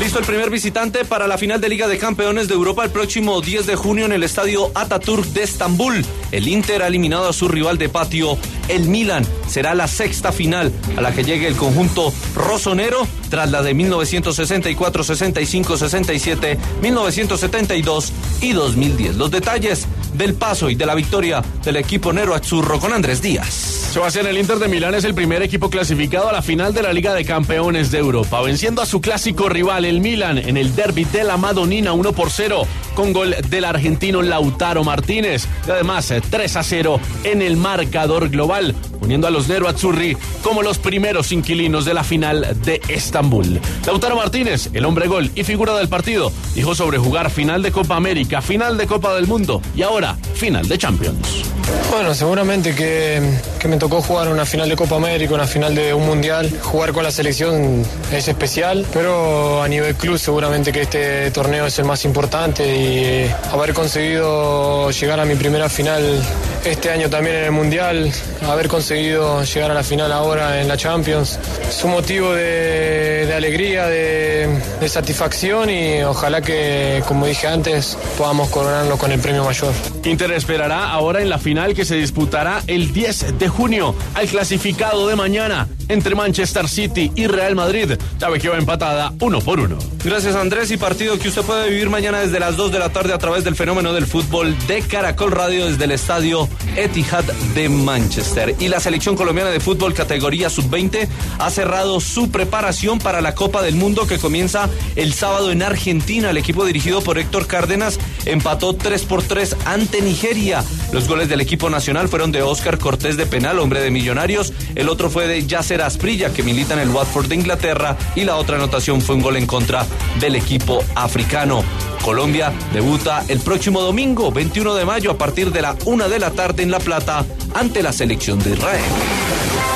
Listo el primer visitante para la final de Liga de Campeones de Europa el próximo 10 de junio en el estadio Ataturk de Estambul. El Inter ha eliminado a su rival de patio, el Milan. Será la sexta final a la que llegue el conjunto rosonero tras la de 1964, 65, 67, 1972 y 2010. Los detalles del paso y de la victoria del equipo Nero Azzurro con Andrés Díaz. Sebastián, el Inter de Milán es el primer equipo clasificado a la final de la Liga de Campeones de Europa, venciendo a su clásico rival, el Milan, en el derby de la Madonina 1 por 0, con gol del argentino Lautaro Martínez. Y además, 3 a 0 en el marcador global, poniendo a los Nero Azzurri como los primeros inquilinos de la final de Estambul. Lautaro Martínez, el hombre gol y figura del partido, dijo sobre jugar final de Copa América, final de Copa del Mundo y ahora final de Champions. Bueno, seguramente que, que, me tocó jugar una final de Copa América, una final de un mundial. Jugar con la selección es especial, pero a nivel club seguramente que este torneo es el más importante y haber conseguido llegar a mi primera final este año también en el mundial, haber conseguido llegar a la final ahora en la Champions, es un motivo de, de alegría, de, de satisfacción y ojalá que, como dije antes, podamos coronarlo con el premio mayor. Inter esperará ahora en la final que se disputará el 10 de junio al clasificado de mañana entre Manchester City y Real Madrid. Llave que va empatada uno por uno. Gracias Andrés y partido que usted puede vivir mañana desde las 2 de la tarde a través del fenómeno del fútbol de Caracol Radio desde el estadio Etihad de Manchester. Y la selección colombiana de fútbol categoría sub-20 ha cerrado su preparación para la Copa del Mundo que comienza el sábado en Argentina. El equipo dirigido por Héctor Cárdenas empató 3 por 3 ante Nigeria. Los goles del equipo nacional fueron de Oscar Cortés de penal, hombre de Millonarios. El otro fue de Yasser Asprilla, que milita en el Watford de Inglaterra. Y la otra anotación fue un gol en contra del equipo africano. Colombia debuta el próximo domingo, 21 de mayo, a partir de la 1 de la tarde en La Plata, ante la selección de Israel.